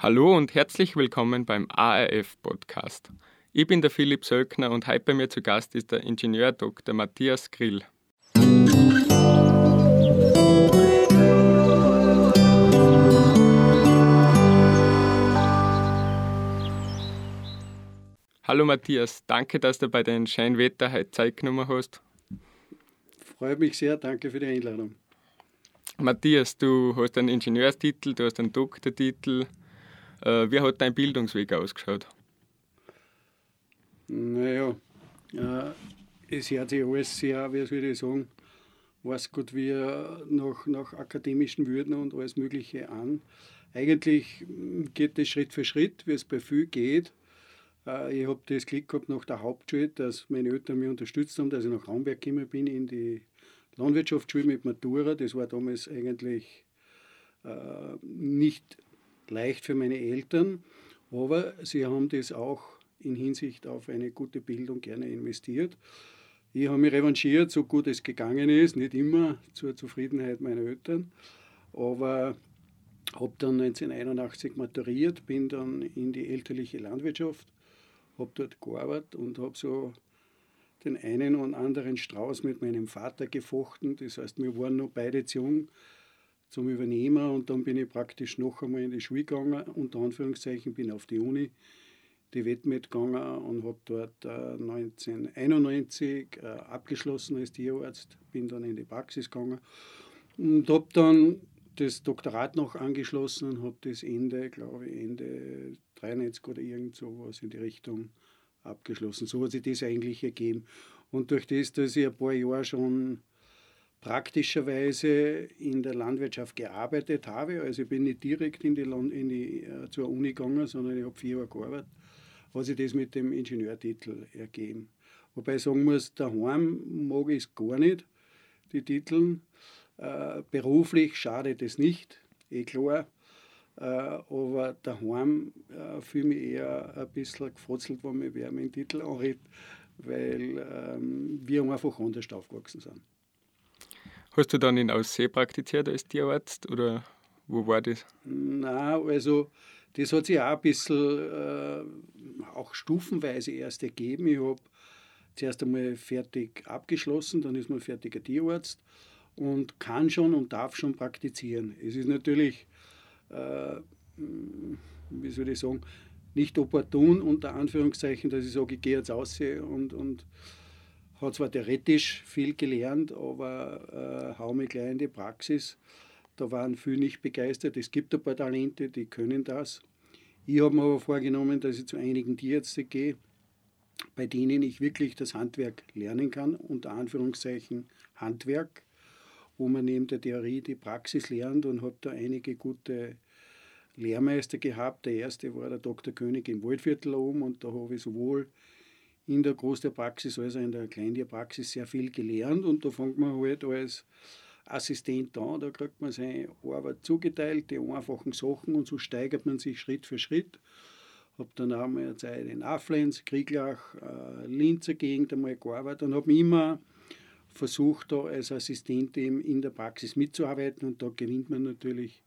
Hallo und herzlich willkommen beim ARF-Podcast. Ich bin der Philipp Söckner und heute bei mir zu Gast ist der Ingenieur Dr. Matthias Grill. Hallo Matthias, danke, dass du bei den Scheinwetter heute Zeit genommen hast. Freut mich sehr, danke für die Einladung. Matthias, du hast einen Ingenieurstitel, du hast einen Doktortitel, äh, wie hat dein Bildungsweg ausgeschaut? Naja, äh, es hört sich alles sehr, wie soll ich sagen, weiß Gott, wie nach, nach akademischen Würden und alles Mögliche an. Eigentlich geht es Schritt für Schritt, wie es bei viel geht. Äh, ich habe das Glück gehabt nach der Hauptschule, dass meine Eltern mich unterstützt haben, dass ich nach Raumberg gekommen bin in die Landwirtschaftsschule mit Matura. Das war damals eigentlich äh, nicht leicht für meine Eltern, aber sie haben das auch in Hinsicht auf eine gute Bildung gerne investiert. Ich habe mich revanchiert, so gut es gegangen ist, nicht immer zur Zufriedenheit meiner Eltern, aber habe dann 1981 maturiert, bin dann in die elterliche Landwirtschaft, habe dort gearbeitet und habe so den einen und anderen Strauß mit meinem Vater gefochten. Das heißt, wir waren noch beide zu jung, zum Übernehmer und dann bin ich praktisch noch einmal in die Schule gegangen, unter Anführungszeichen, bin auf die Uni, die Wettmet gegangen und habe dort äh, 1991 äh, abgeschlossen als Tierarzt, bin dann in die Praxis gegangen und habe dann das Doktorat noch angeschlossen und habe das Ende, glaube ich, Ende 93 oder irgend sowas in die Richtung abgeschlossen. So hat sich das eigentlich ergeben. Und durch das, dass ich ein paar Jahre schon praktischerweise in der Landwirtschaft gearbeitet habe. Also ich bin nicht direkt in die, in die äh, zur Uni gegangen, sondern ich habe vier Jahre gearbeitet, hat sich das mit dem Ingenieurtitel ergeben. Wobei ich sagen muss, daheim mag ich es gar nicht, die Titel. Äh, beruflich schadet es nicht, eh klar. Äh, aber daheim äh, fühle ich mich eher ein bisschen gefrotzelt, wenn mir wer meinen Titel anredet, weil ähm, wir einfach anders aufgewachsen sind. Hast du dann in Aussee praktiziert als Tierarzt oder wo war das? Na, also das hat sich auch ein bisschen äh, auch stufenweise erst ergeben. Ich habe zuerst einmal fertig abgeschlossen, dann ist man fertiger Tierarzt und kann schon und darf schon praktizieren. Es ist natürlich, äh, wie soll ich sagen, nicht opportun unter Anführungszeichen, dass ich sage, ich gehe jetzt aus und, und habe zwar theoretisch viel gelernt, aber äh, mich gleich in die Praxis. Da waren viele nicht begeistert. Es gibt ein paar Talente, die können das. Ich habe mir aber vorgenommen, dass ich zu einigen Tierärzten gehe, bei denen ich wirklich das Handwerk lernen kann, unter Anführungszeichen Handwerk, wo man neben der Theorie die Praxis lernt und habe da einige gute Lehrmeister gehabt. Der erste war der Dr. König im Waldviertel oben und da habe ich sowohl in der Großtierpraxis als auch in der Kleintierpraxis sehr viel gelernt und da fängt man halt als Assistent an, da kriegt man seine Arbeit zugeteilt, die einfachen Sachen und so steigert man sich Schritt für Schritt. Habe dann auch mal eine Zeit in Afflenz, Krieglach, äh, Linzer Gegend einmal gearbeitet und habe immer versucht, da als Assistent eben in der Praxis mitzuarbeiten und da gewinnt man natürlich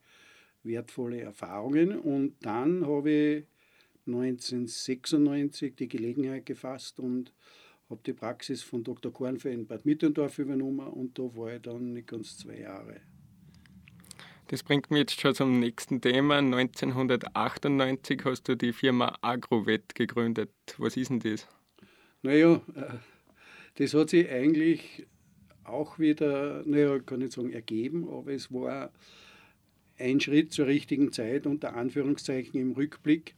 wertvolle Erfahrungen. Und dann habe ich 1996 die Gelegenheit gefasst und habe die Praxis von Dr. Kornfe in Bad Mitterndorf übernommen und da war ich dann nicht ganz zwei Jahre. Das bringt mich jetzt schon zum nächsten Thema. 1998 hast du die Firma Agrovet gegründet. Was ist denn das? Naja, äh, das hat sich eigentlich auch wieder, naja, kann ich sagen, ergeben, aber es war ein Schritt zur richtigen Zeit, unter Anführungszeichen im Rückblick.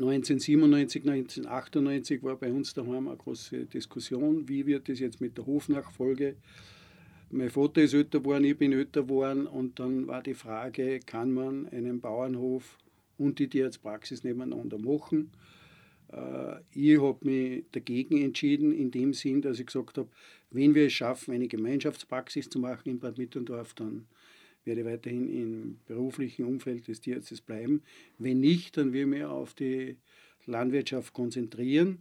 1997, 1998 war bei uns daheim eine große Diskussion, wie wird das jetzt mit der Hofnachfolge. Mein Vater ist älter geworden, ich bin älter geworden und dann war die Frage, kann man einen Bauernhof und die Tierarztpraxis nebeneinander machen. Äh, ich habe mich dagegen entschieden, in dem Sinn, dass ich gesagt habe, wenn wir es schaffen, eine Gemeinschaftspraxis zu machen in Bad Mitterndorf, dann werde weiterhin im beruflichen Umfeld des Tierarztes bleiben. Wenn nicht, dann ich mich auf die Landwirtschaft konzentrieren.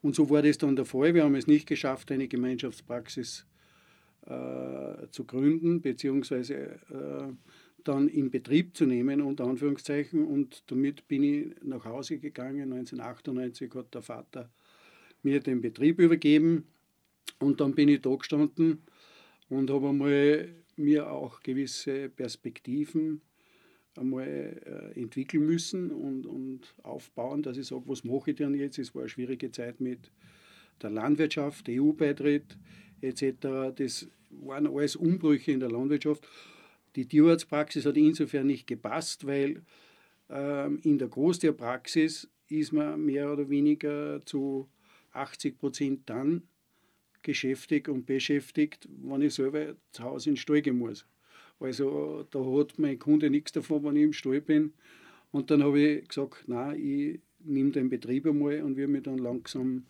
Und so war das dann der Fall. Wir haben es nicht geschafft, eine Gemeinschaftspraxis äh, zu gründen, beziehungsweise äh, dann in Betrieb zu nehmen, unter Anführungszeichen. Und damit bin ich nach Hause gegangen. 1998 hat der Vater mir den Betrieb übergeben. Und dann bin ich da gestanden und habe einmal mir auch gewisse Perspektiven einmal äh, entwickeln müssen und, und aufbauen, dass ich sage, was mache ich denn jetzt? Es war eine schwierige Zeit mit der Landwirtschaft, EU-Beitritt etc. Das waren alles Umbrüche in der Landwirtschaft. Die Tierarztpraxis hat insofern nicht gepasst, weil ähm, in der Großtierpraxis ist man mehr oder weniger zu 80 Prozent dann geschäftigt und beschäftigt, wenn ich selber zu Hause in den Stall gehen muss. Also da hat mein Kunde nichts davon, wenn ich im Stall bin. Und dann habe ich gesagt, nein, ich nehme den Betrieb einmal und wir mir dann langsam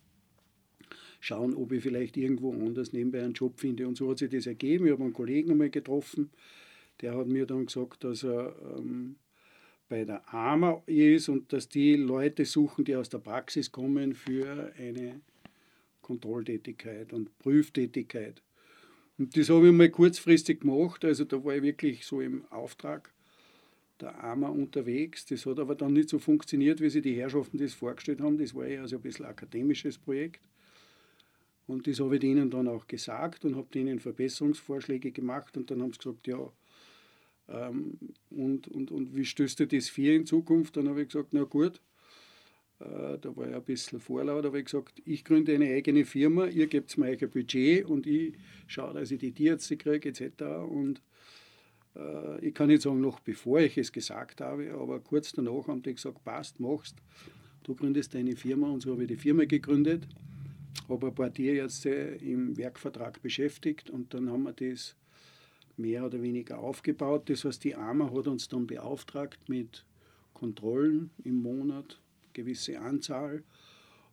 schauen, ob ich vielleicht irgendwo anders nebenbei einen Job finde. Und so hat sich das ergeben. Ich habe einen Kollegen einmal getroffen, der hat mir dann gesagt, dass er ähm, bei der AMA ist und dass die Leute suchen, die aus der Praxis kommen für eine Kontrolltätigkeit und Prüftätigkeit. Und das habe ich mal kurzfristig gemacht, also da war ich wirklich so im Auftrag der AMA unterwegs. Das hat aber dann nicht so funktioniert, wie sich die Herrschaften das vorgestellt haben. Das war ja also ein bisschen ein akademisches Projekt. Und das habe ich denen dann auch gesagt und habe denen Verbesserungsvorschläge gemacht und dann haben sie gesagt, ja, ähm, und, und, und wie stößt du das für in Zukunft? Dann habe ich gesagt, na gut, da war ich ein bisschen vorlaut, aber ich gesagt, ich gründe eine eigene Firma, ihr gebt mir ein Budget und ich schaue, dass ich die Tierärzte kriege etc. Und äh, ich kann nicht sagen, noch bevor ich es gesagt habe, aber kurz danach haben die gesagt, passt, machst, du gründest deine Firma und so habe ich die Firma gegründet, habe ein paar Tierärzte im Werkvertrag beschäftigt und dann haben wir das mehr oder weniger aufgebaut. Das heißt, die AMA hat uns dann beauftragt mit Kontrollen im Monat, gewisse Anzahl.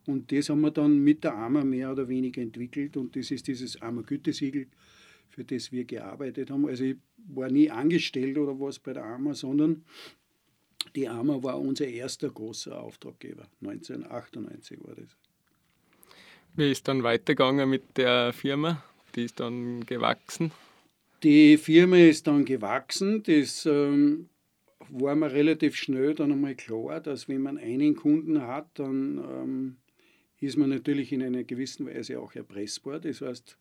Und das haben wir dann mit der AMA mehr oder weniger entwickelt und das ist dieses AMA-Gütesiegel, für das wir gearbeitet haben. Also ich war nie angestellt oder was bei der AMA, sondern die AMA war unser erster großer Auftraggeber. 1998 war das. Wie ist dann weitergegangen mit der Firma? Die ist dann gewachsen? Die Firma ist dann gewachsen. Das ähm, war mir relativ schnell dann einmal klar, dass wenn man einen Kunden hat, dann ähm, ist man natürlich in einer gewissen Weise auch erpressbar. Das heißt,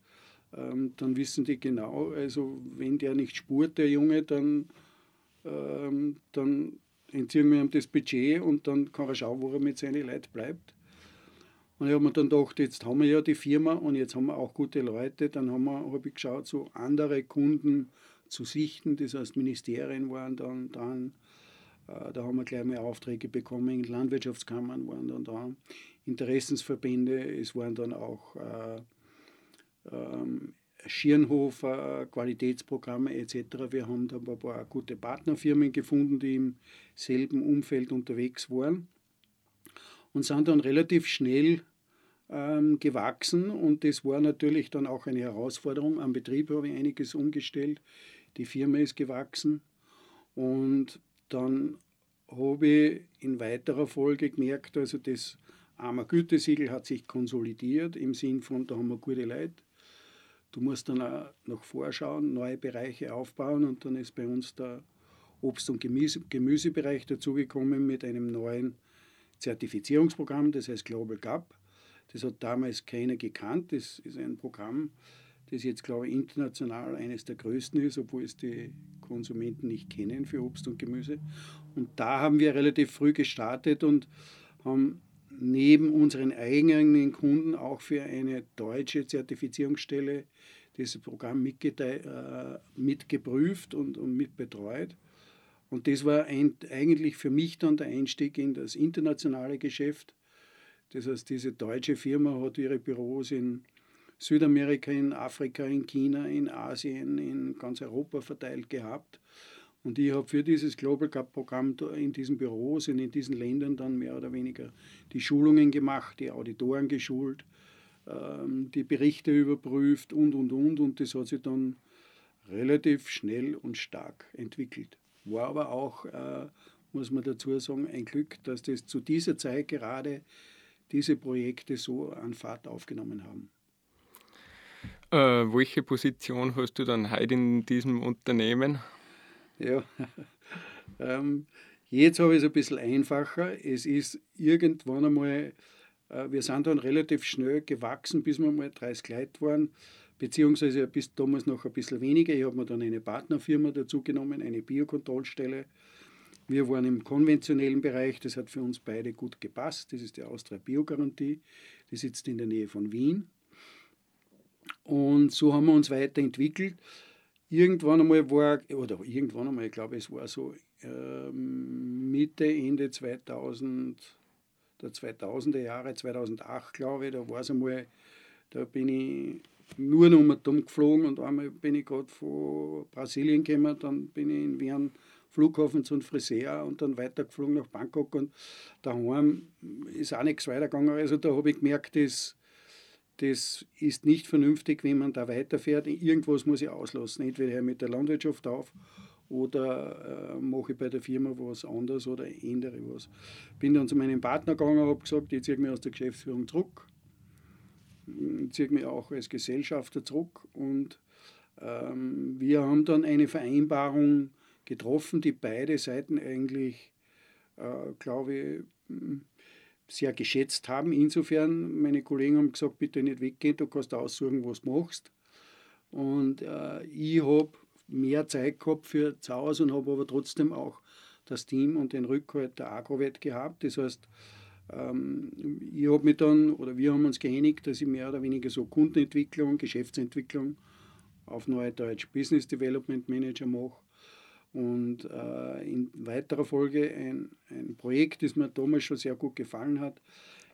ähm, dann wissen die genau, also wenn der nicht spurt, der Junge, dann, ähm, dann entziehen wir ihm das Budget und dann kann er schauen, wo er mit seinen Leuten bleibt. Und ich habe mir dann gedacht, jetzt haben wir ja die Firma und jetzt haben wir auch gute Leute. Dann habe ich geschaut, so andere Kunden zu sichten. Das heißt, Ministerien waren dann dran, äh, da haben wir gleich mal Aufträge bekommen, Landwirtschaftskammern waren dann da, Interessensverbände, es waren dann auch äh, ähm, Schirnhofer, Qualitätsprogramme etc. Wir haben da ein paar gute Partnerfirmen gefunden, die im selben Umfeld unterwegs waren und sind dann relativ schnell ähm, gewachsen und das war natürlich dann auch eine Herausforderung. Am Betrieb habe ich einiges umgestellt, die Firma ist gewachsen und dann habe ich in weiterer Folge gemerkt, also das Armer Gütesiegel hat sich konsolidiert im Sinn von, da haben wir gute Leute. Du musst dann auch noch vorschauen, neue Bereiche aufbauen und dann ist bei uns der Obst- und Gemüse, Gemüsebereich dazugekommen mit einem neuen Zertifizierungsprogramm, das heißt Global Gap. Das hat damals keiner gekannt. Das ist ein Programm, das jetzt, glaube ich, international eines der größten ist, obwohl es die Konsumenten nicht kennen für Obst und Gemüse. Und da haben wir relativ früh gestartet und haben neben unseren eigenen Kunden auch für eine deutsche Zertifizierungsstelle dieses Programm äh, mitgeprüft und, und mitbetreut. Und das war ein, eigentlich für mich dann der Einstieg in das internationale Geschäft. Das heißt, diese deutsche Firma hat ihre Büros in Südamerika, in Afrika, in China, in Asien, in ganz Europa verteilt gehabt. Und ich habe für dieses Global Cup Programm in diesen Büros und in diesen Ländern dann mehr oder weniger die Schulungen gemacht, die Auditoren geschult, ähm, die Berichte überprüft und, und, und. Und das hat sich dann relativ schnell und stark entwickelt. War aber auch, äh, muss man dazu sagen, ein Glück, dass das zu dieser Zeit gerade diese Projekte so an Fahrt aufgenommen haben. Äh, welche Position hast du dann heute in diesem Unternehmen? Ja. ähm, jetzt habe ich es ein bisschen einfacher. Es ist irgendwann einmal, äh, wir sind dann relativ schnell gewachsen, bis wir mal 30 Leute waren, beziehungsweise bis damals noch ein bisschen weniger. Ich habe mir dann eine Partnerfirma dazu genommen, eine Biokontrollstelle. Wir waren im konventionellen Bereich, das hat für uns beide gut gepasst. Das ist die Austria Biogarantie, die sitzt in der Nähe von Wien. Und so haben wir uns weiterentwickelt irgendwann einmal war, oder irgendwann einmal, ich glaube, es war so ähm, Mitte, Ende 2000, der 2000er Jahre, 2008, glaube ich, da war es einmal, da bin ich nur noch mal dumm geflogen und einmal bin ich gerade von Brasilien gekommen, dann bin ich in Wien Flughafen zum Friseur und dann weitergeflogen nach Bangkok und daheim ist auch nichts weitergegangen. Also da habe ich gemerkt, dass das ist nicht vernünftig, wenn man da weiterfährt. Irgendwas muss ich auslassen. Entweder höre mit der Landwirtschaft auf oder äh, mache ich bei der Firma was anderes oder ändere was. Bin dann zu meinem Partner gegangen und habe gesagt, ich ziehe mich aus der Geschäftsführung zurück, ziehe mich auch als Gesellschafter zurück und ähm, wir haben dann eine Vereinbarung getroffen, die beide Seiten eigentlich, äh, glaube ich, sehr geschätzt haben. Insofern, meine Kollegen haben gesagt, bitte nicht weggehen, du kannst aussuchen, was du machst. Und äh, ich habe mehr Zeit gehabt für zu Hause und habe aber trotzdem auch das Team und den Rückhalt der Agrowet gehabt. Das heißt, ähm, ich habe mich dann, oder wir haben uns geeinigt, dass ich mehr oder weniger so Kundenentwicklung, Geschäftsentwicklung auf Neudeutsch Business Development Manager mache und äh, in weiterer Folge ein, ein Projekt, das mir damals schon sehr gut gefallen hat,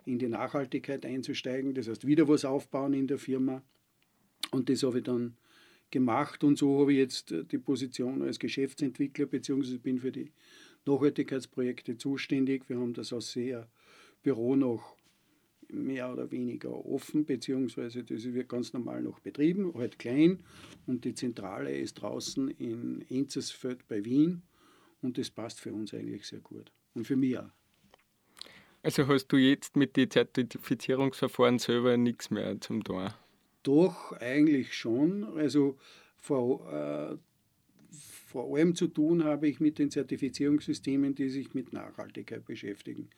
in die Nachhaltigkeit einzusteigen, das heißt wieder was aufbauen in der Firma. Und das habe ich dann gemacht und so habe ich jetzt die Position als Geschäftsentwickler bzw. bin für die Nachhaltigkeitsprojekte zuständig. Wir haben das aus sehr Büro noch mehr oder weniger offen, beziehungsweise das wird ganz normal noch betrieben, halt klein. Und die Zentrale ist draußen in Enzersfeld bei Wien und das passt für uns eigentlich sehr gut. Und für mich auch. Also hast du jetzt mit den Zertifizierungsverfahren selber nichts mehr zum tun? Doch, eigentlich schon. Also vor, äh, vor allem zu tun habe ich mit den Zertifizierungssystemen, die sich mit Nachhaltigkeit beschäftigen.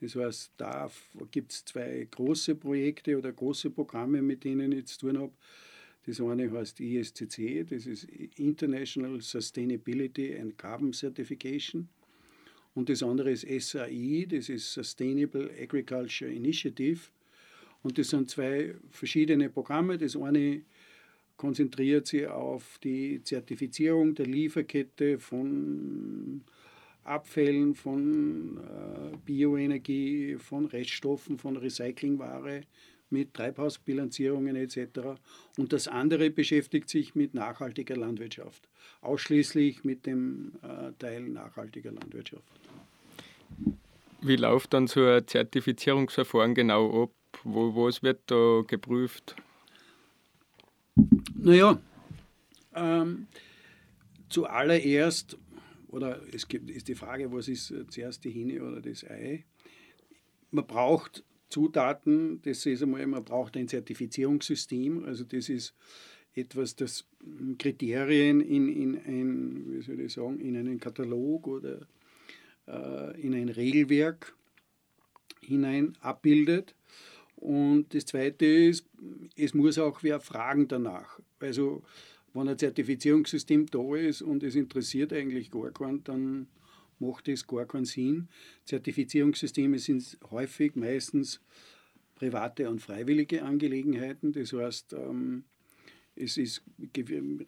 Das heißt, da gibt es zwei große Projekte oder große Programme, mit denen ich zu tun habe. Das eine heißt ISCC, das ist International Sustainability and Carbon Certification. Und das andere ist SAI, das ist Sustainable Agriculture Initiative. Und das sind zwei verschiedene Programme. Das eine konzentriert sich auf die Zertifizierung der Lieferkette von Abfällen von äh, Bioenergie, von Reststoffen, von Recyclingware mit Treibhausbilanzierungen etc. Und das andere beschäftigt sich mit nachhaltiger Landwirtschaft, ausschließlich mit dem äh, Teil nachhaltiger Landwirtschaft. Wie läuft dann so ein Zertifizierungsverfahren genau ab? Wo, was wird da geprüft? Naja, ähm, zuallererst oder es gibt, ist die Frage, was ist zuerst die Hine oder das Ei? Man braucht Zutaten, das ist einmal, man braucht ein Zertifizierungssystem, also das ist etwas, das Kriterien in, in, ein, wie soll ich sagen, in einen Katalog oder äh, in ein Regelwerk hinein abbildet. Und das Zweite ist, es muss auch wer fragen danach. Also wenn ein Zertifizierungssystem da ist und es interessiert eigentlich gar keinen, dann macht es gar keinen Sinn. Zertifizierungssysteme sind häufig meistens private und freiwillige Angelegenheiten. Das heißt, ähm, es ist,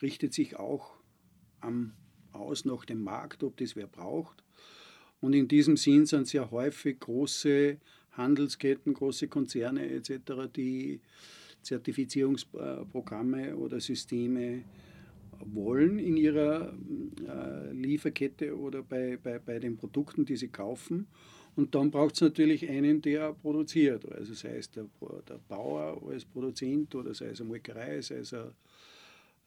richtet sich auch am, aus nach dem Markt, ob das wer braucht. Und in diesem Sinn sind sehr häufig große Handelsketten, große Konzerne etc., die Zertifizierungsprogramme oder Systeme wollen in ihrer äh, Lieferkette oder bei, bei, bei den Produkten, die sie kaufen. Und dann braucht es natürlich einen, der produziert. Also sei es der, der Bauer als Produzent oder sei es eine Molkerei, sei es ein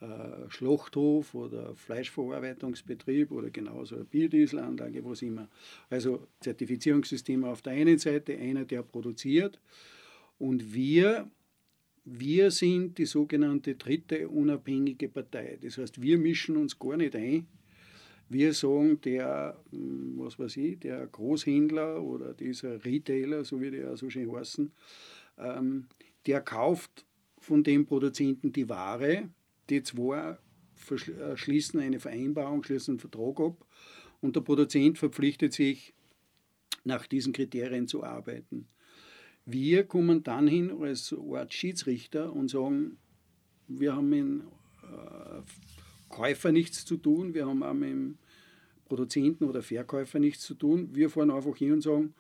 äh, Schlachthof oder Fleischverarbeitungsbetrieb oder genauso eine Biodieselanlage, was immer. Also Zertifizierungssysteme auf der einen Seite, einer, der produziert. Und wir wir sind die sogenannte dritte unabhängige Partei. Das heißt, wir mischen uns gar nicht ein. Wir sagen, der, hm, was weiß ich, der Großhändler oder dieser Retailer, so wie die ja so schön heißen, ähm, der kauft von dem Produzenten die Ware, die zwei äh, schließen eine Vereinbarung, schließen einen Vertrag ab und der Produzent verpflichtet sich, nach diesen Kriterien zu arbeiten. Wir kommen dann hin als Art Schiedsrichter und sagen, wir haben mit äh, Käufer nichts zu tun, wir haben auch mit dem Produzenten oder Verkäufer nichts zu tun. Wir fahren einfach hin und sagen,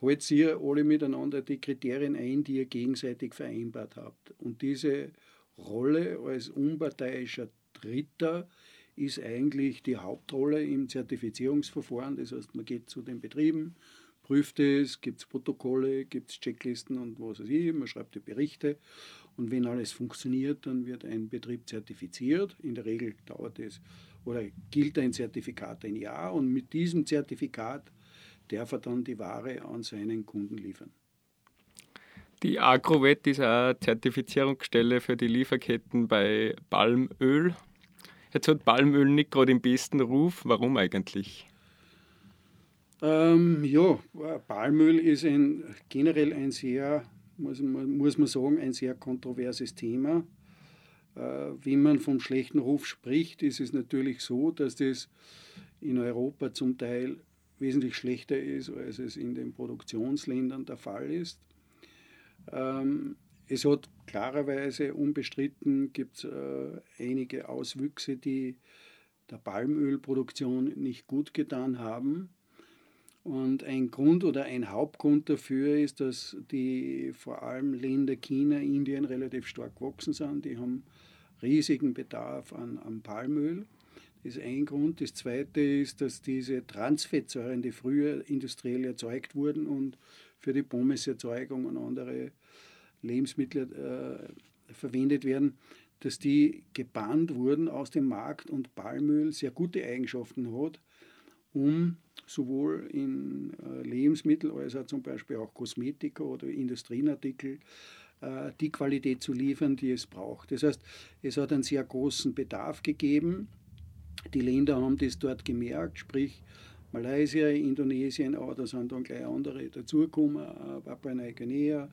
halt ihr alle miteinander die Kriterien ein, die ihr gegenseitig vereinbart habt. Und diese Rolle als unparteiischer Dritter ist eigentlich die Hauptrolle im Zertifizierungsverfahren. Das heißt, man geht zu den Betrieben, prüft es, gibt es Protokolle, gibt es Checklisten und was weiß ich, man schreibt die Berichte und wenn alles funktioniert, dann wird ein Betrieb zertifiziert. In der Regel dauert es oder gilt ein Zertifikat ein Jahr und mit diesem Zertifikat darf er dann die Ware an seinen Kunden liefern. Die Agrovet ist eine Zertifizierungsstelle für die Lieferketten bei Palmöl. Jetzt hat Palmöl nicht gerade den besten Ruf. Warum eigentlich? Ähm, ja, Palmöl ist ein, generell ein sehr, muss man, muss man sagen, ein sehr kontroverses Thema. Äh, wenn man vom schlechten Ruf spricht, ist es natürlich so, dass das in Europa zum Teil wesentlich schlechter ist, als es in den Produktionsländern der Fall ist. Ähm, es hat klarerweise unbestritten gibt äh, einige Auswüchse, die der Palmölproduktion nicht gut getan haben. Und ein Grund oder ein Hauptgrund dafür ist, dass die vor allem Länder China, Indien relativ stark gewachsen sind. Die haben riesigen Bedarf an, an Palmöl. Das ist ein Grund. Das zweite ist, dass diese Transfettsäuren, die früher industriell erzeugt wurden und für die Pommeserzeugung und andere Lebensmittel äh, verwendet werden, dass die gebannt wurden aus dem Markt und Palmöl sehr gute Eigenschaften hat, um sowohl in äh, Lebensmittel als auch zum Beispiel auch Kosmetika oder Industrieartikel äh, die Qualität zu liefern, die es braucht. Das heißt, es hat einen sehr großen Bedarf gegeben. Die Länder haben das dort gemerkt, sprich Malaysia, Indonesien, aber da sind dann gleich andere dazugekommen, äh, Papua Neuguinea,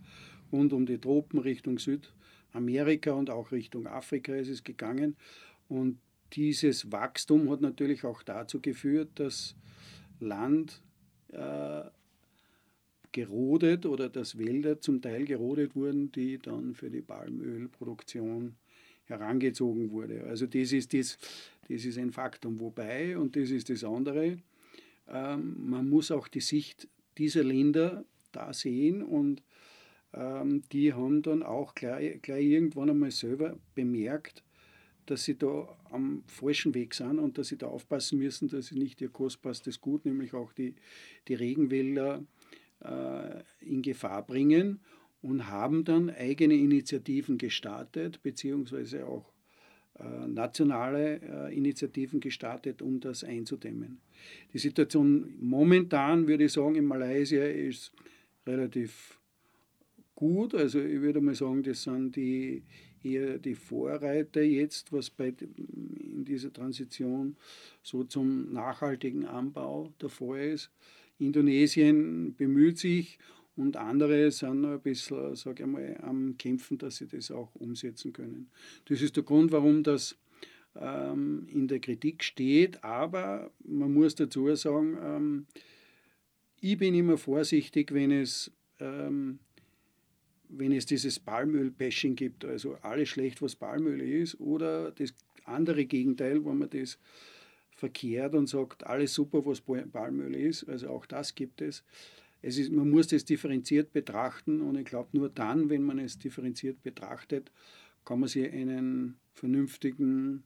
rund um die Tropen Richtung Südamerika und auch Richtung Afrika ist es gegangen. Und dieses Wachstum hat natürlich auch dazu geführt, dass Land äh, gerodet oder dass Wälder zum Teil gerodet wurden, die dann für die Palmölproduktion herangezogen wurde. Also das ist, das, das ist ein Faktum. Wobei, und das ist das andere, ähm, man muss auch die Sicht dieser Länder da sehen und ähm, die haben dann auch gleich, gleich irgendwann einmal selber bemerkt, dass sie da am falschen Weg sind und dass sie da aufpassen müssen, dass sie nicht ihr kostbarstes Gut, nämlich auch die, die Regenwälder, äh, in Gefahr bringen und haben dann eigene Initiativen gestartet, beziehungsweise auch äh, nationale äh, Initiativen gestartet, um das einzudämmen. Die Situation momentan, würde ich sagen, in Malaysia ist relativ gut. Also ich würde mal sagen, das sind die eher die Vorreiter jetzt, was bei, in dieser Transition so zum nachhaltigen Anbau der Fall ist. Indonesien bemüht sich und andere sind noch ein bisschen, sage ich mal, am Kämpfen, dass sie das auch umsetzen können. Das ist der Grund, warum das ähm, in der Kritik steht, aber man muss dazu sagen, ähm, ich bin immer vorsichtig, wenn es ähm, wenn es dieses Palmöl-Bashing gibt, also alles schlecht, was Palmöl ist, oder das andere Gegenteil, wo man das verkehrt und sagt, alles super, was Palmöl ist, also auch das gibt es. es ist, man muss das differenziert betrachten und ich glaube, nur dann, wenn man es differenziert betrachtet, kann man sich einen vernünftigen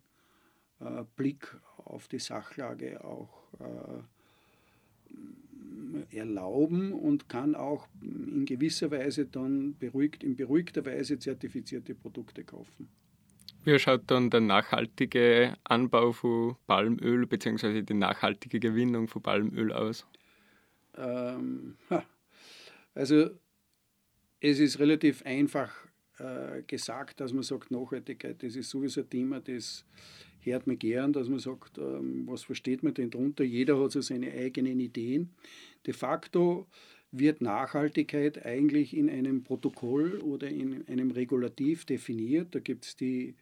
äh, Blick auf die Sachlage auch äh, erlauben und kann auch in gewisser Weise dann beruhigt, in beruhigter Weise zertifizierte Produkte kaufen. Wie schaut dann der nachhaltige Anbau von Palmöl bzw. die nachhaltige Gewinnung von Palmöl aus? Ähm, also es ist relativ einfach äh, gesagt, dass man sagt, Nachhaltigkeit, das ist sowieso ein Thema, das hört man gern, dass man sagt, ähm, was versteht man denn darunter? Jeder hat so seine eigenen Ideen. De facto wird Nachhaltigkeit eigentlich in einem Protokoll oder in einem Regulativ definiert. Da gibt es die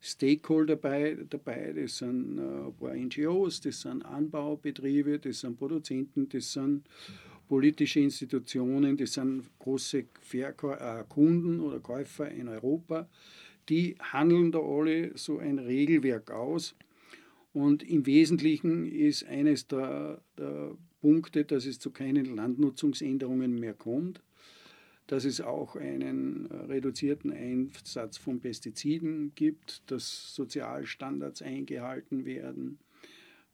Stakeholder dabei, dabei, das sind äh, ein paar NGOs, das sind Anbaubetriebe, das sind Produzenten, das sind politische Institutionen, das sind große äh, Kunden oder Käufer in Europa. Die handeln da alle so ein Regelwerk aus. Und im Wesentlichen ist eines der, der Punkte, dass es zu keinen Landnutzungsänderungen mehr kommt, dass es auch einen äh, reduzierten Einsatz von Pestiziden gibt, dass Sozialstandards eingehalten werden.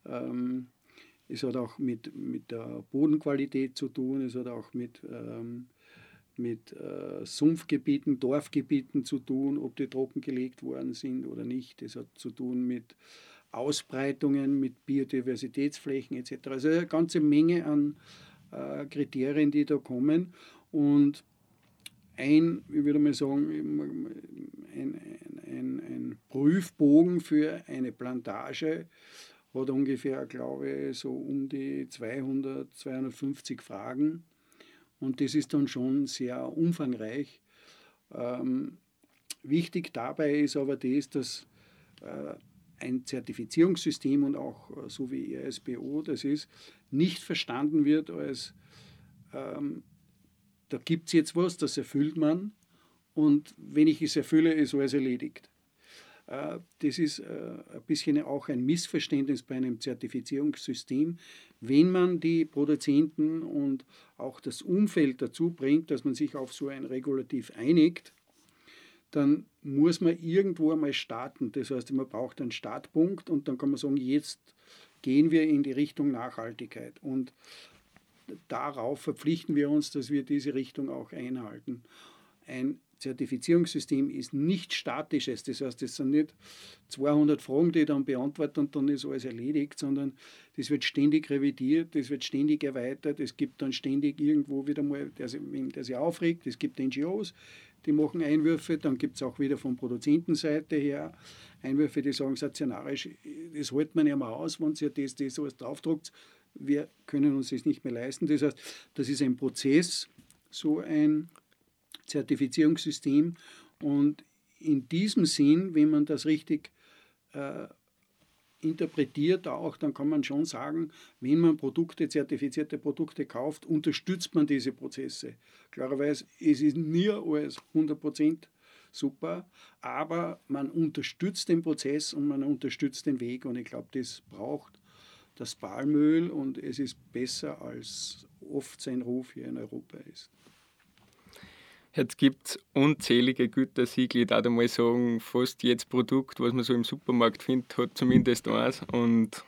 Ähm, es hat auch mit, mit der Bodenqualität zu tun, es hat auch mit, ähm, mit äh, Sumpfgebieten, Dorfgebieten zu tun, ob die trockengelegt worden sind oder nicht. Es hat zu tun mit Ausbreitungen, mit Biodiversitätsflächen etc. Also eine ganze Menge an äh, Kriterien, die da kommen. Und ein, ich würde mal sagen, ein, ein, ein Prüfbogen für eine Plantage hat ungefähr, glaube ich, so um die 200, 250 Fragen. Und das ist dann schon sehr umfangreich. Ähm, wichtig dabei ist aber das, dass äh, ein Zertifizierungssystem und auch äh, so wie ISBO das ist, nicht verstanden wird als, ähm, da gibt es jetzt was, das erfüllt man und wenn ich es erfülle, ist alles erledigt. Äh, das ist äh, ein bisschen auch ein Missverständnis bei einem Zertifizierungssystem. Wenn man die Produzenten und auch das Umfeld dazu bringt, dass man sich auf so ein Regulativ einigt, dann muss man irgendwo einmal starten. Das heißt, man braucht einen Startpunkt und dann kann man sagen, jetzt gehen wir in die Richtung Nachhaltigkeit. Und darauf verpflichten wir uns, dass wir diese Richtung auch einhalten. Ein Zertifizierungssystem ist nicht statisches, das heißt, es sind nicht 200 Fragen, die ich dann beantworte und dann ist alles erledigt, sondern das wird ständig revidiert, das wird ständig erweitert, es gibt dann ständig irgendwo wieder mal, der, der sich aufregt, es gibt NGOs, die machen Einwürfe, dann gibt es auch wieder von Produzentenseite her Einwürfe, die sagen stationarisch, das hält man ja mal aus, wenn ihr das, das sowas draufdruckt, wir können uns das nicht mehr leisten. Das heißt, das ist ein Prozess, so ein Zertifizierungssystem. Und in diesem Sinn, wenn man das richtig äh, interpretiert auch, dann kann man schon sagen, wenn man Produkte, zertifizierte Produkte kauft, unterstützt man diese Prozesse. Klarerweise, es ist nie alles 100% super, aber man unterstützt den Prozess und man unterstützt den Weg und ich glaube, das braucht das Palmöl und es ist besser, als oft sein Ruf hier in Europa ist. Jetzt gibt es unzählige Gütesiegel. Ich würde mal sagen, fast jedes Produkt, was man so im Supermarkt findet, hat zumindest eins. Und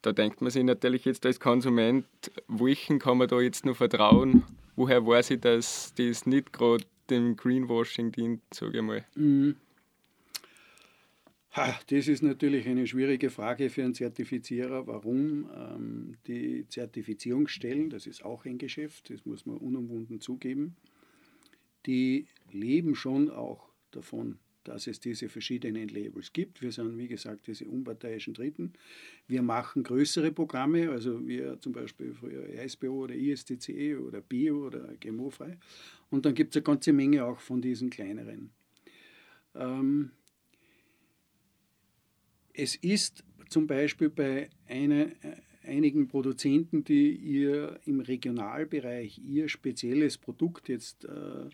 da denkt man sich natürlich jetzt als Konsument, welchen kann man da jetzt noch vertrauen? Woher weiß ich, dass das nicht gerade dem Greenwashing dient, sage ich mal? Mhm. Das ist natürlich eine schwierige Frage für einen Zertifizierer. Warum? Ähm, die Zertifizierungsstellen, das ist auch ein Geschäft, das muss man unumwunden zugeben die leben schon auch davon, dass es diese verschiedenen Labels gibt. Wir sind, wie gesagt, diese unparteiischen Dritten. Wir machen größere Programme, also wir zum Beispiel früher ISBO oder ISTCE oder Bio oder GMO-frei. Und dann gibt es eine ganze Menge auch von diesen kleineren. Ähm, es ist zum Beispiel bei einer, einigen Produzenten, die ihr im Regionalbereich ihr spezielles Produkt jetzt äh,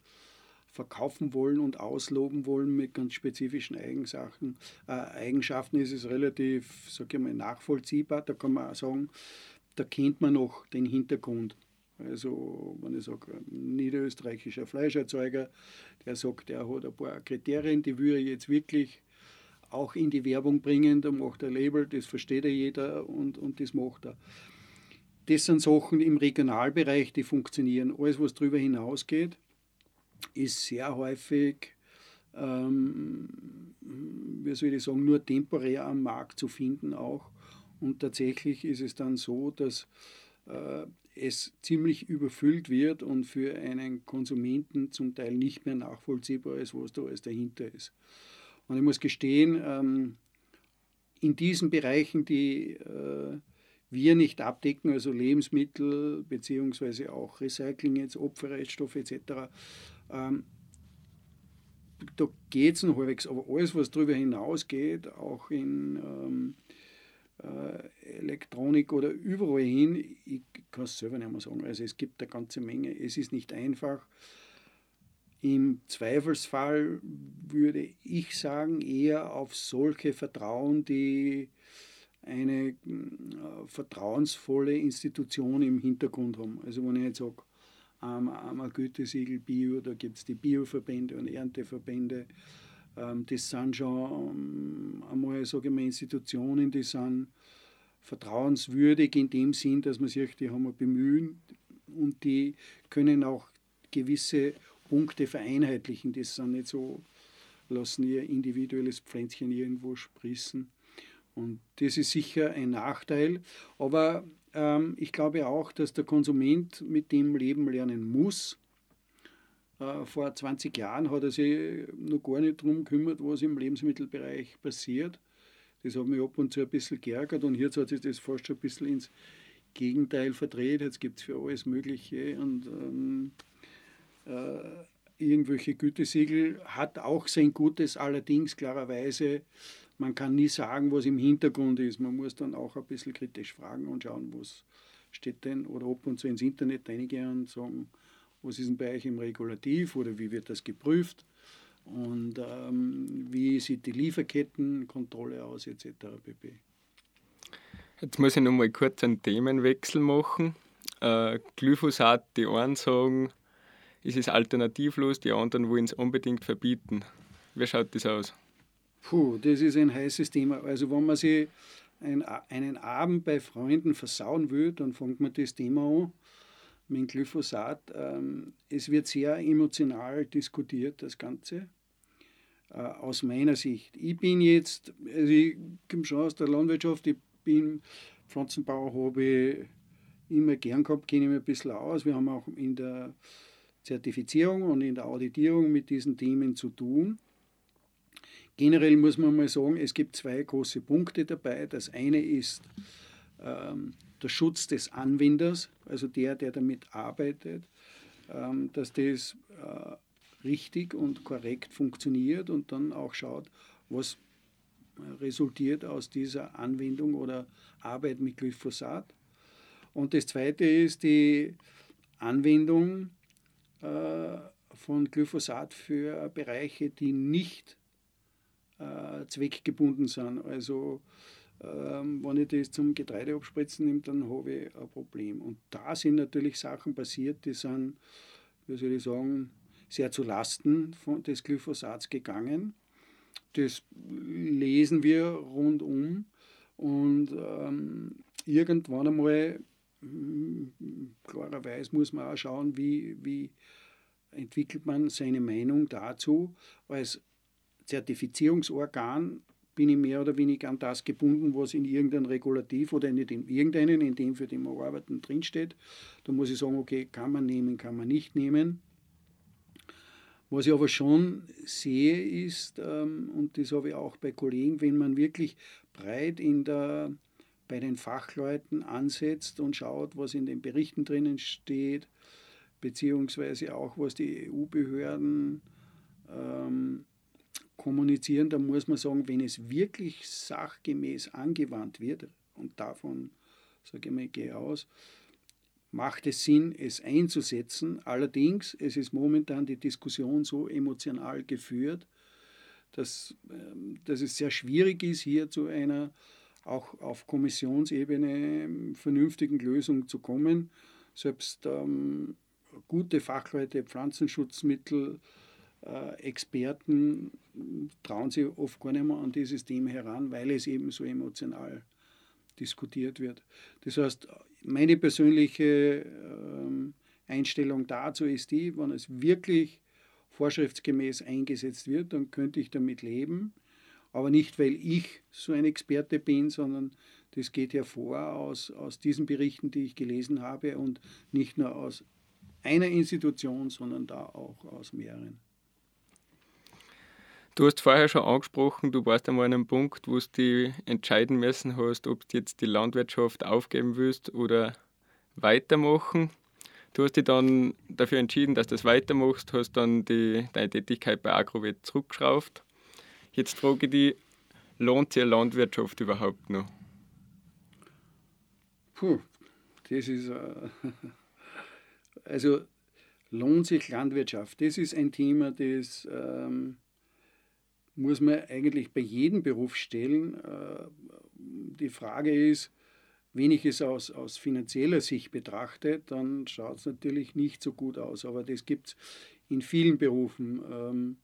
verkaufen wollen und ausloben wollen mit ganz spezifischen Eigenschaften, äh, Eigenschaften ist es relativ, sage ich mal, nachvollziehbar. Da kann man auch sagen, da kennt man noch den Hintergrund. Also, wenn ich sage, ein niederösterreichischer Fleischerzeuger, der sagt, er hat ein paar Kriterien, die würde er jetzt wirklich auch in die Werbung bringen, da macht er Label, das versteht ja jeder und, und das macht er. Das sind Sachen im Regionalbereich, die funktionieren. Alles, was darüber hinausgeht, ist sehr häufig, ähm, wie soll ich sagen, nur temporär am Markt zu finden auch. Und tatsächlich ist es dann so, dass äh, es ziemlich überfüllt wird und für einen Konsumenten zum Teil nicht mehr nachvollziehbar ist, was da alles dahinter ist. Und ich muss gestehen, ähm, in diesen Bereichen, die äh, wir nicht abdecken, also Lebensmittel beziehungsweise auch Recycling, jetzt Opferreststoffe etc., ähm, da geht es noch halbwegs, aber alles, was darüber hinausgeht, auch in ähm, äh, Elektronik oder überall hin, ich kann es selber nicht mehr sagen. Also es gibt eine ganze Menge. Es ist nicht einfach. Im Zweifelsfall würde ich sagen, eher auf solche vertrauen, die eine äh, vertrauensvolle Institution im Hintergrund haben. Also wenn ich jetzt sage, ähm, einmal Gütesiegel Bio, da gibt es die Bioverbände und Ernteverbände. Ähm, das sind schon ähm, einmal, sage ich mal, Institutionen, die sind vertrauenswürdig in dem Sinn, dass man sich, die haben wir bemühen und die können auch gewisse Punkte vereinheitlichen. Das sind nicht so, lassen ihr individuelles Pflänzchen irgendwo sprießen. Und das ist sicher ein Nachteil. Aber ähm, ich glaube auch, dass der Konsument mit dem leben lernen muss. Äh, vor 20 Jahren hat er sich noch gar nicht darum gekümmert, was im Lebensmittelbereich passiert. Das hat mich ab und zu ein bisschen geärgert und jetzt hat sich das fast schon ein bisschen ins Gegenteil verdreht. Jetzt gibt es für alles Mögliche und ähm, äh, irgendwelche Gütesiegel hat auch sein Gutes, allerdings klarerweise man kann nie sagen, was im Hintergrund ist. Man muss dann auch ein bisschen kritisch fragen und schauen, was steht denn oder ob und so ins Internet reingehen und sagen, was ist denn bei euch im Regulativ oder wie wird das geprüft und ähm, wie sieht die Lieferkettenkontrolle aus etc. pp. Jetzt muss ich noch mal kurz einen Themenwechsel machen. Äh, Glyphosat, die einen sagen, es ist alternativlos, die anderen wollen es unbedingt verbieten. Wie schaut das aus? Puh, das ist ein heißes Thema. Also wenn man sich ein, einen Abend bei Freunden versauen will, dann fängt man das Thema an mit Glyphosat. Ähm, es wird sehr emotional diskutiert, das Ganze, äh, aus meiner Sicht. Ich bin jetzt, also ich komme schon aus der Landwirtschaft, ich bin Pflanzenbauer, habe immer gern gehabt, kenne ich mich ein bisschen aus. Wir haben auch in der Zertifizierung und in der Auditierung mit diesen Themen zu tun. Generell muss man mal sagen, es gibt zwei große Punkte dabei. Das eine ist ähm, der Schutz des Anwenders, also der, der damit arbeitet, ähm, dass das äh, richtig und korrekt funktioniert und dann auch schaut, was resultiert aus dieser Anwendung oder Arbeit mit Glyphosat. Und das zweite ist die Anwendung äh, von Glyphosat für Bereiche, die nicht äh, zweckgebunden sind. Also ähm, wenn ich das zum Getreide abspritzen nehme, dann habe ich ein Problem. Und da sind natürlich Sachen passiert, die sind, wie soll ich sagen, sehr zu Lasten von, des Glyphosats gegangen. Das lesen wir rundum und ähm, irgendwann einmal, klarerweise muss man auch schauen, wie, wie entwickelt man seine Meinung dazu. Als Zertifizierungsorgan bin ich mehr oder weniger an das gebunden, was in irgendeinem Regulativ oder nicht in irgendeinem, in dem für den wir arbeiten, drinsteht. Da muss ich sagen, okay, kann man nehmen, kann man nicht nehmen. Was ich aber schon sehe, ist, ähm, und das habe ich auch bei Kollegen, wenn man wirklich breit in der, bei den Fachleuten ansetzt und schaut, was in den Berichten drinnen steht, beziehungsweise auch was die EU-Behörden ähm, kommunizieren, dann muss man sagen, wenn es wirklich sachgemäß angewandt wird, und davon sage ich mal, gehe aus, macht es Sinn, es einzusetzen. Allerdings, es ist momentan die Diskussion so emotional geführt, dass, ähm, dass es sehr schwierig ist, hier zu einer auch auf Kommissionsebene vernünftigen Lösung zu kommen. Selbst ähm, gute Fachleute, Pflanzenschutzmittel, äh, Experten trauen sich oft gar nicht mehr an dieses Thema heran, weil es eben so emotional diskutiert wird. Das heißt, meine persönliche ähm, Einstellung dazu ist die, wenn es wirklich vorschriftsgemäß eingesetzt wird, dann könnte ich damit leben. Aber nicht, weil ich so ein Experte bin, sondern das geht hervor aus, aus diesen Berichten, die ich gelesen habe und nicht nur aus einer Institution, sondern da auch aus mehreren. Du hast vorher schon angesprochen, du warst einmal an einem Punkt, wo du dich entscheiden müssen hast, ob du jetzt die Landwirtschaft aufgeben willst oder weitermachen. Du hast dich dann dafür entschieden, dass du das weitermachst, hast dann die, deine Tätigkeit bei Agrovet zurückgeschraubt. Jetzt frage ich dich, lohnt sich Landwirtschaft überhaupt noch? Puh, das ist. Äh, also lohnt sich Landwirtschaft? Das ist ein Thema, das ähm, muss man eigentlich bei jedem Beruf stellen. Äh, die Frage ist, wenn ich es aus, aus finanzieller Sicht betrachte, dann schaut es natürlich nicht so gut aus. Aber das gibt es in vielen Berufen, ähm,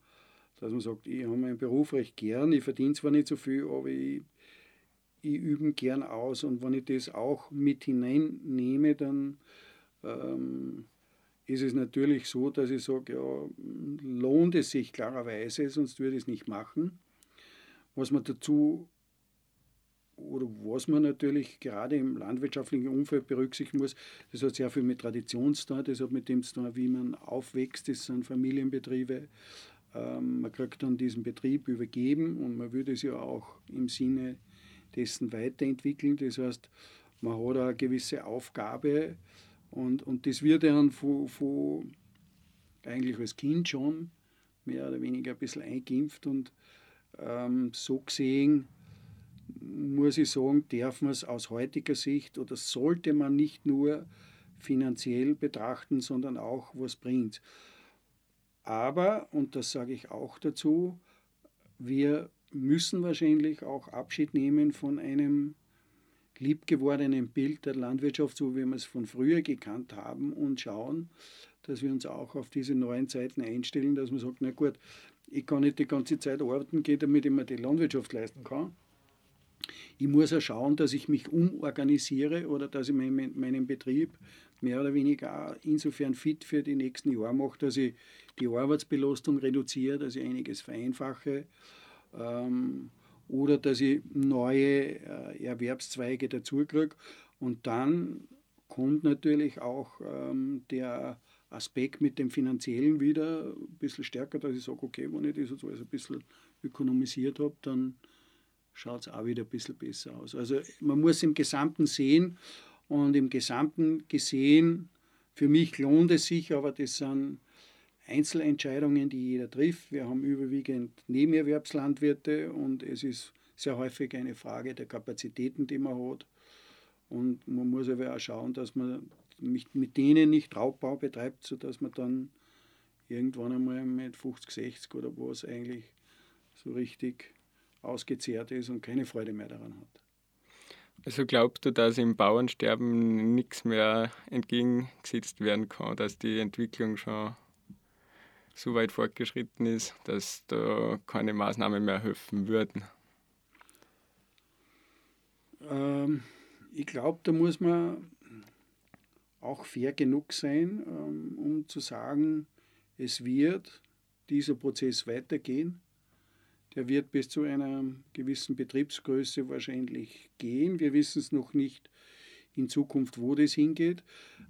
dass man sagt, ich habe meinen Beruf recht gern, ich verdiene zwar nicht so viel, aber ich, ich übe gern aus. Und wenn ich das auch mit hineinnehme, dann ähm, ist es natürlich so, dass ich sage, ja, lohnt es sich klarerweise, sonst würde ich es nicht machen. Was man dazu oder was man natürlich gerade im landwirtschaftlichen Umfeld berücksichtigen muss, das hat sehr viel mit Tradition zu tun, das hat mit dem zu tun, wie man aufwächst, das sind Familienbetriebe. Ähm, man kriegt dann diesen Betrieb übergeben und man würde es ja auch im Sinne dessen weiterentwickeln. Das heißt, man hat eine gewisse Aufgabe, und, und das wird dann von, von eigentlich als Kind schon mehr oder weniger ein bisschen eingeimpft und ähm, so gesehen muss ich sagen, darf man es aus heutiger Sicht oder sollte man nicht nur finanziell betrachten, sondern auch, was bringt. Aber, und das sage ich auch dazu, wir müssen wahrscheinlich auch Abschied nehmen von einem liebgewordenen Bild der Landwirtschaft, so wie wir es von früher gekannt haben, und schauen, dass wir uns auch auf diese neuen Zeiten einstellen, dass man sagt, na gut, ich kann nicht die ganze Zeit arbeiten gehen, damit ich mir die Landwirtschaft leisten kann. Ich muss auch schauen, dass ich mich umorganisiere oder dass ich meinen, meinen Betrieb mehr oder weniger insofern fit für die nächsten Jahre mache, dass ich die Arbeitsbelastung reduziere, dass ich einiges vereinfache. Ähm, oder dass ich neue äh, Erwerbszweige dazu kriege. Und dann kommt natürlich auch ähm, der Aspekt mit dem Finanziellen wieder ein bisschen stärker, dass ich sage, okay, wenn ich das jetzt alles ein bisschen ökonomisiert habe, dann schaut es auch wieder ein bisschen besser aus. Also man muss im Gesamten sehen und im Gesamten gesehen, für mich lohnt es sich, aber das sind Einzelentscheidungen, die jeder trifft. Wir haben überwiegend Nebenerwerbslandwirte und es ist sehr häufig eine Frage der Kapazitäten, die man hat. Und man muss aber auch schauen, dass man mit denen nicht Raubbau betreibt, sodass man dann irgendwann einmal mit 50, 60 oder was eigentlich so richtig ausgezehrt ist und keine Freude mehr daran hat. Also glaubst du, dass im Bauernsterben nichts mehr entgegengesetzt werden kann, dass die Entwicklung schon so weit fortgeschritten ist, dass da keine Maßnahmen mehr helfen würden? Ähm, ich glaube, da muss man auch fair genug sein, ähm, um zu sagen, es wird dieser Prozess weitergehen. Der wird bis zu einer gewissen Betriebsgröße wahrscheinlich gehen. Wir wissen es noch nicht in Zukunft, wo das hingeht.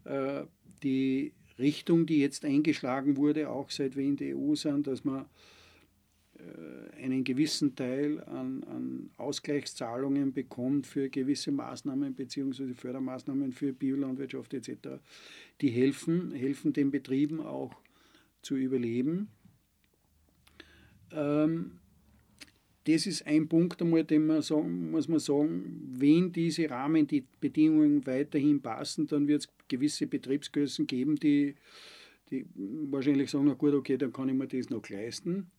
Äh, die Richtung, die jetzt eingeschlagen wurde, auch seit wir in der EU sind, dass man äh, einen gewissen Teil an, an, Ausgleichszahlungen bekommt für gewisse Maßnahmen bzw. Fördermaßnahmen für Biolandwirtschaft etc., die helfen, helfen den Betrieben auch zu überleben. Ähm, das ist ein Punkt einmal, den man sagen, muss man sagen, wenn diese Rahmenbedingungen weiterhin passen, dann wird es gewisse Betriebsgrößen geben, die, die wahrscheinlich sagen, na gut, okay, dann kann ich mir das noch leisten.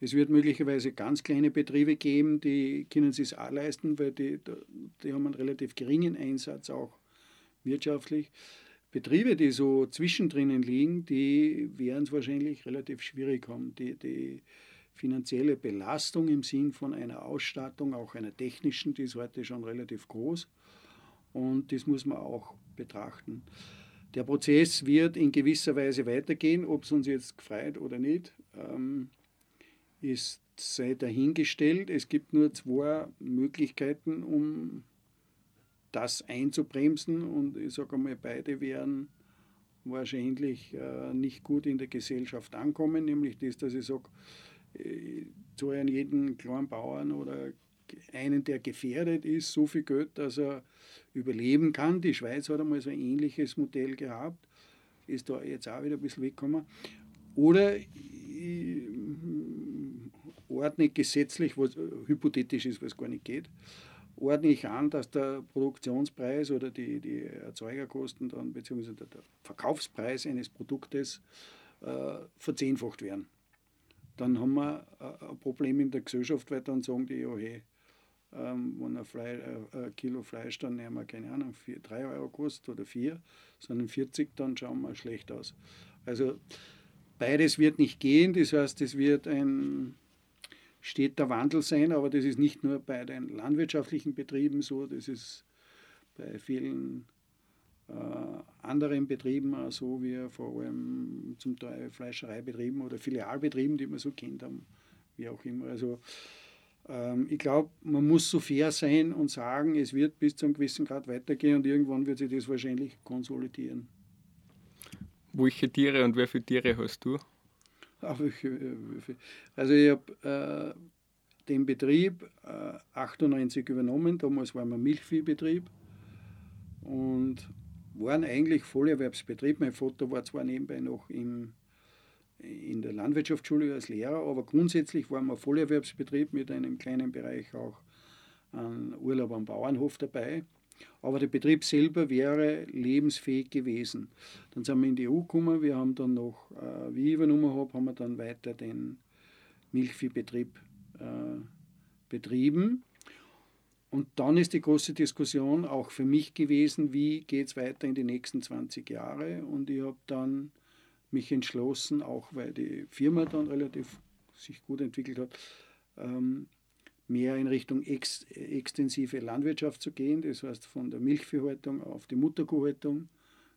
Es wird möglicherweise ganz kleine Betriebe geben, die können sich auch leisten, weil die, die haben einen relativ geringen Einsatz, auch wirtschaftlich. Betriebe, die so zwischendrin liegen, die werden es wahrscheinlich relativ schwierig haben. Die, die finanzielle Belastung im Sinn von einer Ausstattung, auch einer technischen, die ist heute schon relativ groß. Und das muss man auch betrachten. Der Prozess wird in gewisser Weise weitergehen, ob es uns jetzt gefreut oder nicht. Ähm, ist sei dahingestellt. Es gibt nur zwei Möglichkeiten, um das einzubremsen und ich sage einmal, beide werden wahrscheinlich äh, nicht gut in der Gesellschaft ankommen, nämlich das, dass ich sage, äh, zahlen jeden kleinen Bauern oder einen, der gefährdet ist, so viel Geld, dass er überleben kann. Die Schweiz hat einmal so ein ähnliches Modell gehabt, ist da jetzt auch wieder ein bisschen weggekommen. Oder ich ordne gesetzlich, was hypothetisch ist, was gar nicht geht, ordne ich an, dass der Produktionspreis oder die, die Erzeugerkosten dann, beziehungsweise der Verkaufspreis eines Produktes äh, verzehnfacht werden. Dann haben wir äh, ein Problem in der Gesellschaft, weil dann sagen die, ja, hey, ähm, wenn ein, Fleisch, äh, ein, Kilo Fleisch dann nehmen wir, keine Ahnung, 4, 3 Euro kostet oder 4, sondern 40, dann schauen wir schlecht aus. Also beides wird nicht gehen, das heißt, es wird ein steter Wandel sein, aber das ist nicht nur bei den landwirtschaftlichen Betrieben so, das ist bei vielen anderen Betrieben auch so, wie vor allem zum Teil Fleischereibetrieben oder Filialbetrieben, die man so kennt haben, wie auch immer. Also ähm, ich glaube, man muss so fair sein und sagen, es wird bis zu einem gewissen Grad weitergehen und irgendwann wird sich das wahrscheinlich konsolidieren. Welche Tiere und wie viele Tiere hast du? Also ich habe äh, den Betrieb äh, 98 übernommen, damals waren wir Milchviehbetrieb und waren eigentlich Vollerwerbsbetrieb. Mein Vater war zwar nebenbei noch im, in der Landwirtschaftsschule als Lehrer, aber grundsätzlich waren wir Vollerwerbsbetrieb mit einem kleinen Bereich auch an Urlaub am Bauernhof dabei. Aber der Betrieb selber wäre lebensfähig gewesen. Dann sind wir in die EU gekommen. Wir haben dann noch, äh, wie ich übernommen habe, haben wir dann weiter den Milchviehbetrieb äh, betrieben. Und dann ist die große Diskussion auch für mich gewesen, wie geht es weiter in die nächsten 20 Jahre. Und ich habe dann mich entschlossen, auch weil die Firma dann relativ sich gut entwickelt hat, ähm, mehr in Richtung ex, extensive Landwirtschaft zu gehen, das heißt von der Milchviehhaltung auf die Mutterkuhhaltung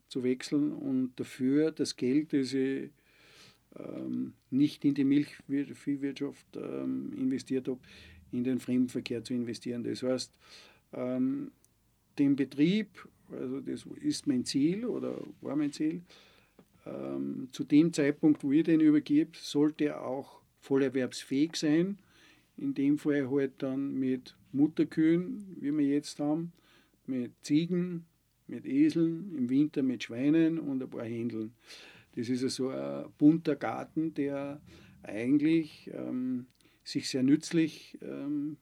zu wechseln und dafür das Geld, das ich ähm, nicht in die Milchviehwirtschaft ähm, investiert habe, in den Fremdenverkehr zu investieren. Das heißt, ähm, den Betrieb, also das ist mein Ziel oder war mein Ziel, ähm, zu dem Zeitpunkt, wo ich den übergebe, sollte er auch vollerwerbsfähig sein in dem Fall halt dann mit Mutterkühen, wie wir jetzt haben, mit Ziegen, mit Eseln, im Winter mit Schweinen und ein paar Händeln. Das ist so ein bunter Garten, der eigentlich ähm, sich sehr nützlich ähm,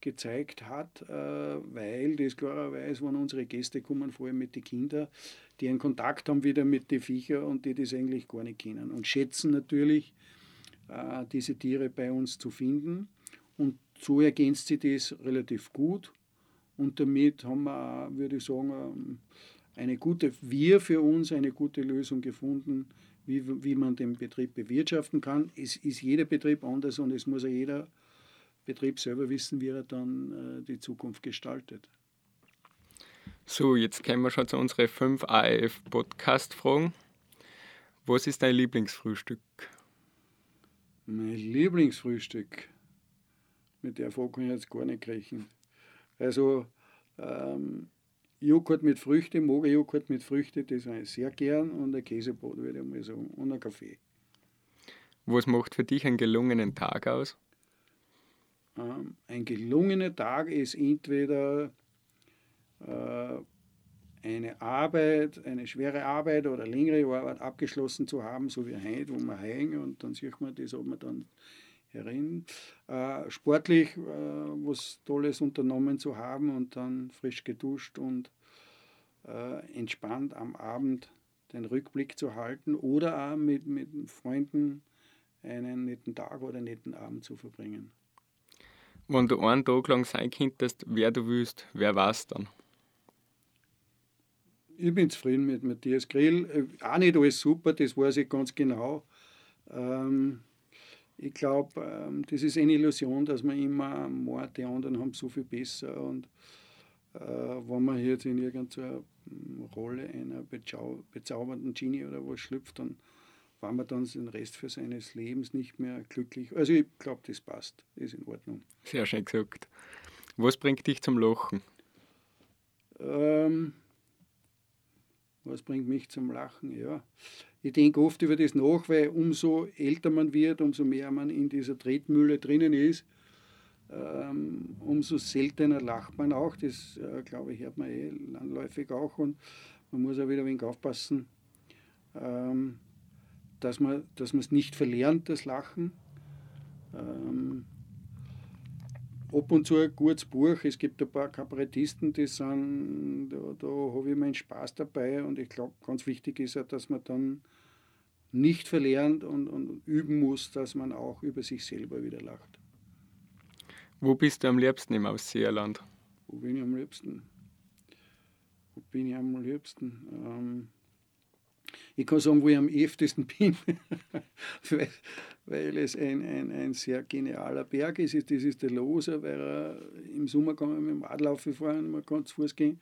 gezeigt hat, äh, weil das klarerweise, wenn unsere Gäste kommen, vor allem mit den Kindern, die einen Kontakt haben wieder mit den Viechern und die das eigentlich gar nicht kennen und schätzen natürlich äh, diese Tiere bei uns zu finden. Und so ergänzt sich das relativ gut. Und damit haben wir, würde ich sagen, ähm, eine gute, wir für uns eine gute Lösung gefunden, wie, wie man den Betrieb bewirtschaften kann. Es ist jeder Betrieb anders und es muss ja jeder Betrieb selber wissen, wie er dann äh, die Zukunft gestaltet. So, jetzt kommen wir schon zu unseren fünf AF-Podcast-Fragen. Was ist dein Lieblingsfrühstück? Mein Lieblingsfrühstück, mit der Frage kann ich jetzt gar nicht rechnen. Also ähm, Joghurt mit Früchten, Mogerjoghurt mit Früchten, das habe ich sehr gern und ein Käsebrot, würde ich mal sagen, und ein Kaffee. Was macht für dich einen gelungenen Tag aus? Ähm, ein gelungener Tag ist entweder äh, eine Arbeit, eine schwere Arbeit oder längere Arbeit abgeschlossen zu haben, so wie heute, wo man hängen und dann sieht man das, ob man dann herin. Äh, sportlich äh, was Tolles unternommen zu haben und dann frisch geduscht und äh, entspannt am Abend den Rückblick zu halten oder auch mit, mit Freunden einen netten Tag oder einen netten Abend zu verbringen. Wenn du einen Tag lang sein könntest, wer du willst, wer war es dann? ich bin zufrieden mit Matthias Grill. Auch nicht alles super, das weiß ich ganz genau. Ähm, ich glaube, ähm, das ist eine Illusion, dass man immer meint, die anderen haben so viel besser. Und äh, wenn man jetzt in irgendeiner Rolle einer bezau bezaubernden Genie oder was schlüpft, dann war man dann den Rest für seines Lebens nicht mehr glücklich. Also ich glaube, das passt, ist in Ordnung. Sehr schön gesagt. Was bringt dich zum Lachen? Ähm, Was bringt mich zum Lachen? Ja, ich denke oft über das nach, weil umso älter man wird, umso mehr man in dieser Tretmühle drinnen ist, ähm, umso seltener lacht man auch. Das, äh, glaube ich, hört man eh landläufig auch. Und man muss auch wieder ein wenig aufpassen, ähm, dass man dass es nicht verlernt, das Lachen. Ab und zu ein gutes Buch. Es gibt ein paar Kabarettisten, die sind, da, da habe ich meinen Spaß dabei und ich glaube, ganz wichtig ist ja, dass man dann nicht verlernt und, und üben muss, dass man auch über sich selber wieder lacht. Wo bist du am liebsten im Ausseerland? Wo bin ich am liebsten? Wo bin ich am liebsten? Ähm, ich kann sagen, wo ich am öftesten bin, weil, weil, es ein, ein, ein sehr genialer Berg ist. Das ist der Loser, weil er, im Sommer kann man mit dem Radlaufen fahren, man kann zu Fuß gehen.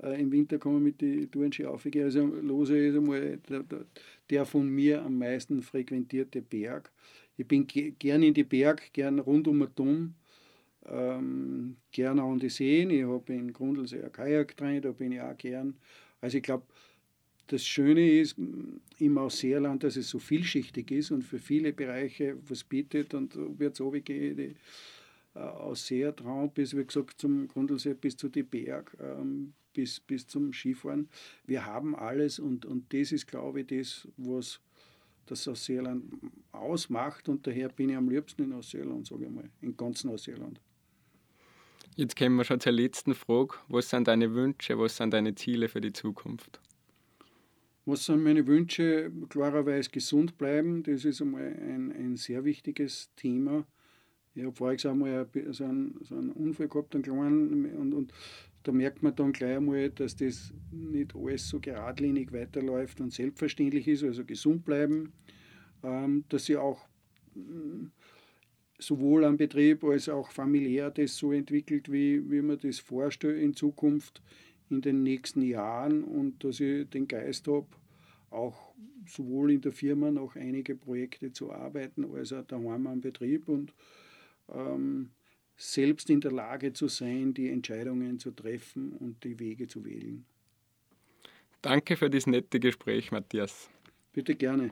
Äh, Im Winter kann man mit den Tourenski aufgehen. Also Loser ist einmal der, der, von mir am meisten frequentierte Berg. Ich bin gern in die Berg, gern rund um den Dom ähm, gern an die Seen. Ich habe in Grundlsee ein Kajak drin, da bin ich auch gern. Also ich glaube, das Schöne ist im Ausseerland, dass es so vielschichtig ist und für viele Bereiche was bietet. Und wird so wie die äh, Ausseertraum bis, wie gesagt, zum Grundlsee, bis zu die Berg, ähm, bis, bis zum Skifahren. Wir haben alles und, und das ist, glaube ich, das, was das Ausseerland ausmacht. Und daher bin ich am liebsten in Ausseerland, sage ich mal, im ganzen Ausseerland. Jetzt kommen wir schon zur letzten Frage. Was sind deine Wünsche, was sind deine Ziele für die Zukunft? Was sind meine Wünsche? Klarerweise gesund bleiben, das ist einmal ein, ein sehr wichtiges Thema. Ich habe voriges einmal so einen, so einen Unfall gehabt, einen kleinen, und, und da merkt man dann gleich einmal, dass das nicht alles so geradlinig weiterläuft und selbstverständlich ist, also gesund bleiben, ähm, dass ich auch sowohl am Betrieb als auch familiär das so entwickelt, wie, wie man das vorstellt in Zukunft in den nächsten Jahren und dass ich den Geist habe, auch sowohl in der Firma noch einige Projekte zu arbeiten, als auch daheim am Betrieb und ähm, selbst in der Lage zu sein, die Entscheidungen zu treffen und die Wege zu wählen. Danke für das nette Gespräch, Matthias. Bitte gerne.